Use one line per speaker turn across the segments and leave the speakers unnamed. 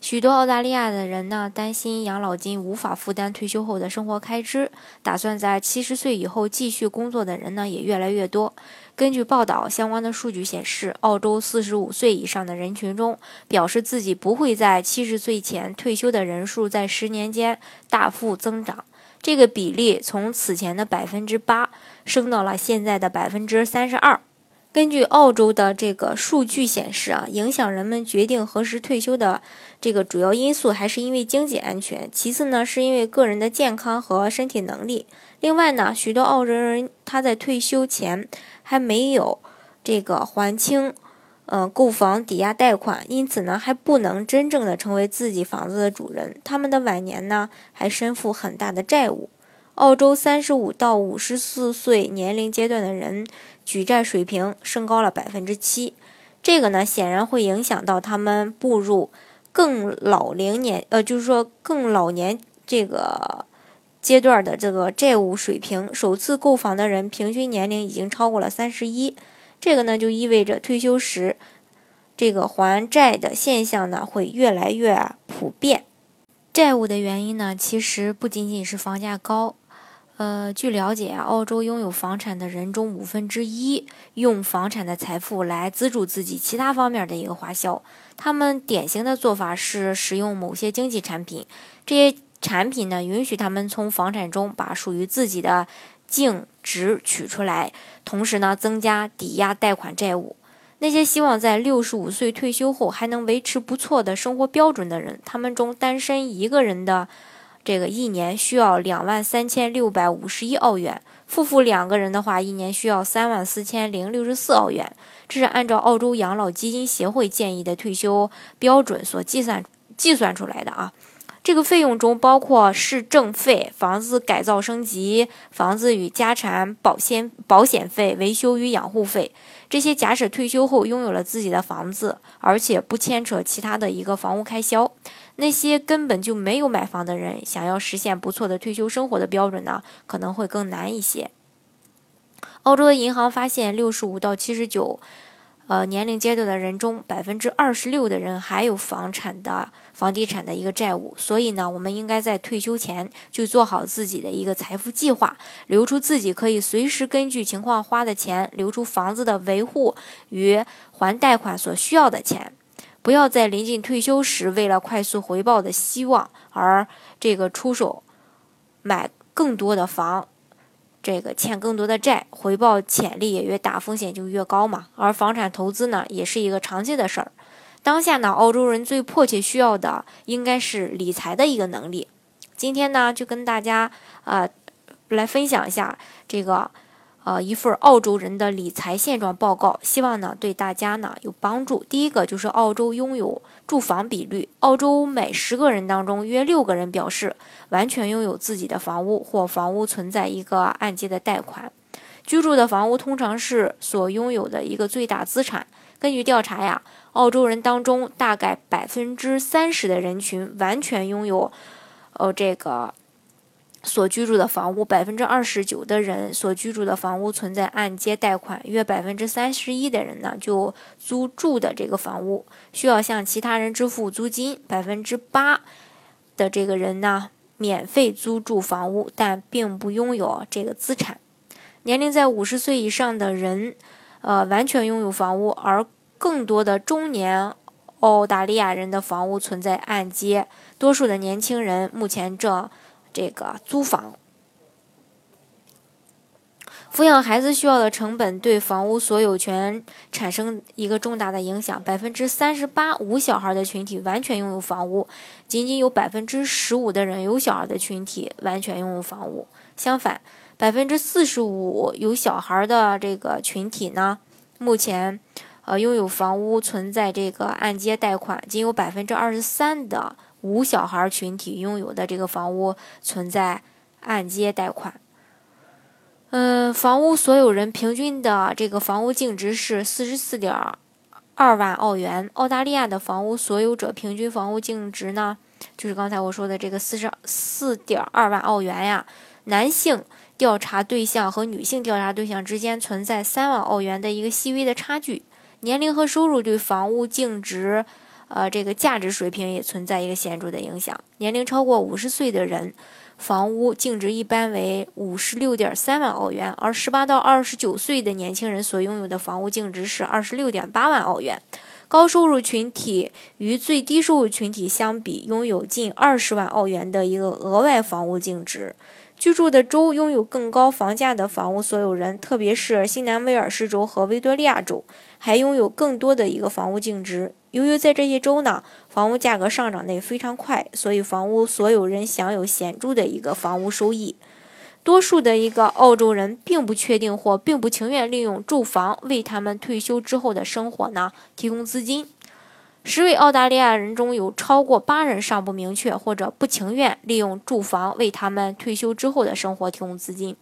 许多澳大利亚的人呢，担心养老金无法负担退休后的生活开支，打算在七十岁以后继续工作的人呢，也越来越多。根据报道，相关的数据显示，澳洲四十五岁以上的人群中，表示自己不会在七十岁前退休的人数，在十年间大幅增长。这个比例从此前的百分之八，升到了现在的百分之三十二。根据澳洲的这个数据显示啊，影响人们决定何时退休的这个主要因素还是因为经济安全，其次呢是因为个人的健康和身体能力。另外呢，许多澳洲人他在退休前还没有这个还清，嗯，购房抵押贷款，因此呢还不能真正的成为自己房子的主人。他们的晚年呢还身负很大的债务。澳洲三十五到五十四岁年龄阶段的人。举债水平升高了百分之七，这个呢显然会影响到他们步入更老龄年，呃，就是说更老年这个阶段的这个债务水平。首次购房的人平均年龄已经超过了三十一，这个呢就意味着退休时这个还债的现象呢会越来越普遍。债务的原因呢其实不仅仅是房价高。呃，据了解啊，澳洲拥有房产的人中五分之一用房产的财富来资助自己其他方面的一个花销。他们典型的做法是使用某些经济产品，这些产品呢允许他们从房产中把属于自己的净值取出来，同时呢增加抵押贷款债务。那些希望在六十五岁退休后还能维持不错的生活标准的人，他们中单身一个人的。这个一年需要两万三千六百五十一澳元，夫妇两个人的话，一年需要三万四千零六十四澳元。这是按照澳洲养老基金协会建议的退休标准所计算计算出来的啊。这个费用中包括市政费、房子改造升级、房子与家产保险保险费、维修与养护费。这些假使退休后拥有了自己的房子，而且不牵扯其他的一个房屋开销。那些根本就没有买房的人，想要实现不错的退休生活的标准呢，可能会更难一些。澳洲的银行发现，六十五到七十九，呃年龄阶段的人中，百分之二十六的人还有房产的房地产的一个债务。所以呢，我们应该在退休前就做好自己的一个财富计划，留出自己可以随时根据情况花的钱，留出房子的维护与还贷款所需要的钱。不要在临近退休时，为了快速回报的希望而这个出手买更多的房，这个欠更多的债，回报潜力也越大，风险就越高嘛。而房产投资呢，也是一个长期的事儿。当下呢，澳洲人最迫切需要的应该是理财的一个能力。今天呢，就跟大家啊来分享一下这个。呃，一份澳洲人的理财现状报告，希望呢对大家呢有帮助。第一个就是澳洲拥有住房比率，澳洲每十个人当中约六个人表示完全拥有自己的房屋或房屋存在一个按揭的贷款。居住的房屋通常是所拥有的一个最大资产。根据调查呀，澳洲人当中大概百分之三十的人群完全拥有，呃，这个。所居住的房屋，百分之二十九的人所居住的房屋存在按揭贷款，约百分之三十一的人呢就租住的这个房屋需要向其他人支付租金，百分之八的这个人呢免费租住房屋，但并不拥有这个资产。年龄在五十岁以上的人，呃，完全拥有房屋，而更多的中年澳大利亚人的房屋存在按揭，多数的年轻人目前正。这个租房，抚养孩子需要的成本对房屋所有权产生一个重大的影响。百分之三十八无小孩的群体完全拥有房屋，仅仅有百分之十五的人有小孩的群体完全拥有房屋。相反，百分之四十五有小孩的这个群体呢，目前呃，拥有房屋存在这个按揭贷款，仅有百分之二十三的无小孩群体拥有的这个房屋存在按揭贷款。嗯，房屋所有人平均的这个房屋净值是四十四点二万澳元。澳大利亚的房屋所有者平均房屋净值呢，就是刚才我说的这个四十四点二万澳元呀。男性调查对象和女性调查对象之间存在三万澳元的一个细微的差距。年龄和收入对房屋净值，呃，这个价值水平也存在一个显著的影响。年龄超过五十岁的人。房屋净值一般为五十六点三万澳元，而十八到二十九岁的年轻人所拥有的房屋净值是二十六点八万澳元。高收入群体与最低收入群体相比，拥有近二十万澳元的一个额外房屋净值。居住的州拥有更高房价的房屋所有人，特别是新南威尔士州和维多利亚州，还拥有更多的一个房屋净值。由于在这些州呢，房屋价格上涨得非常快，所以房屋所有人享有显著的一个房屋收益。多数的一个澳洲人并不确定或并不情愿利用住房为他们退休之后的生活呢提供资金。十位澳大利亚人中有超过八人尚不明确或者不情愿利用住房为他们退休之后的生活提供资金。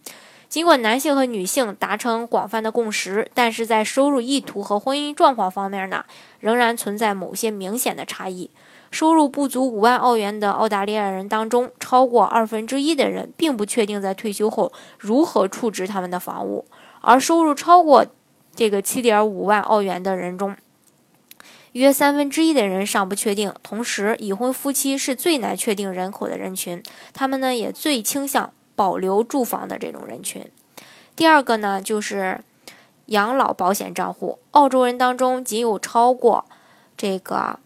尽管男性和女性达成广泛的共识，但是在收入意图和婚姻状况方面呢，仍然存在某些明显的差异。收入不足五万澳元的澳大利亚人当中，超过二分之一的人并不确定在退休后如何处置他们的房屋，而收入超过这个七点五万澳元的人中，约三分之一的人尚不确定。同时，已婚夫妻是最难确定人口的人群，他们呢也最倾向保留住房的这种人群。第二个呢，就是养老保险账户。澳洲人当中，仅有超过这个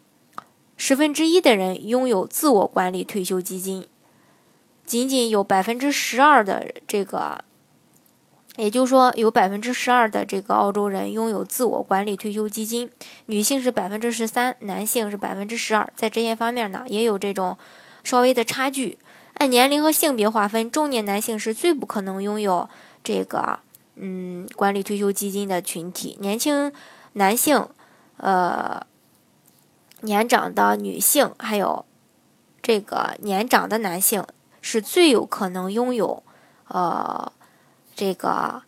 十分之一的人拥有自我管理退休基金，仅仅有百分之十二的这个。也就是说，有百分之十二的这个澳洲人拥有自我管理退休基金，女性是百分之十三，男性是百分之十二。在这些方面呢，也有这种稍微的差距。按年龄和性别划分，中年男性是最不可能拥有这个嗯管理退休基金的群体。年轻男性、呃年长的女性，还有这个年长的男性，是最有可能拥有呃。这个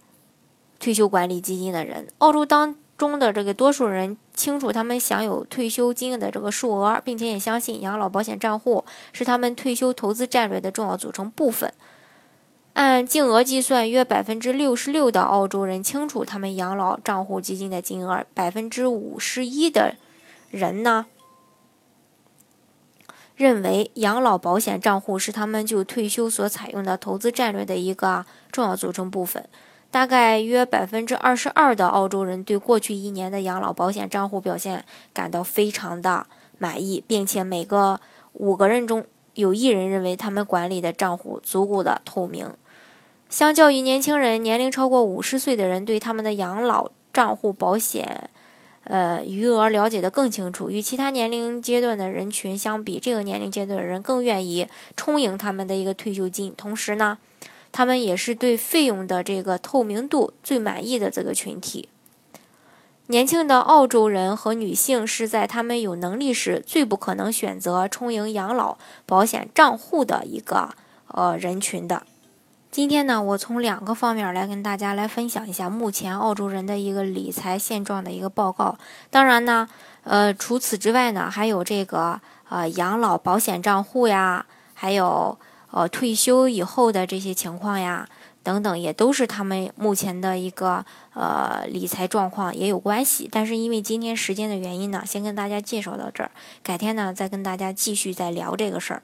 退休管理基金的人，澳洲当中的这个多数人清楚他们享有退休金的这个数额，并且也相信养老保险账户是他们退休投资战略的重要组成部分。按净额计算，约百分之六十六的澳洲人清楚他们养老账户基金的金额，百分之五十一的人呢。认为养老保险账户是他们就退休所采用的投资战略的一个重要组成部分。大概约百分之二十二的澳洲人对过去一年的养老保险账户表现感到非常的满意，并且每个五个人中有一人认为他们管理的账户足够的透明。相较于年轻人，年龄超过五十岁的人对他们的养老账户保险。呃，余额了解的更清楚。与其他年龄阶段的人群相比，这个年龄阶段的人更愿意充盈他们的一个退休金。同时呢，他们也是对费用的这个透明度最满意的这个群体。年轻的澳洲人和女性是在他们有能力时最不可能选择充盈养老保险账户的一个呃人群的。今天呢，我从两个方面来跟大家来分享一下目前澳洲人的一个理财现状的一个报告。当然呢，呃，除此之外呢，还有这个呃养老保险账户呀，还有呃退休以后的这些情况呀，等等，也都是他们目前的一个呃理财状况也有关系。但是因为今天时间的原因呢，先跟大家介绍到这儿，改天呢再跟大家继续再聊这个事儿。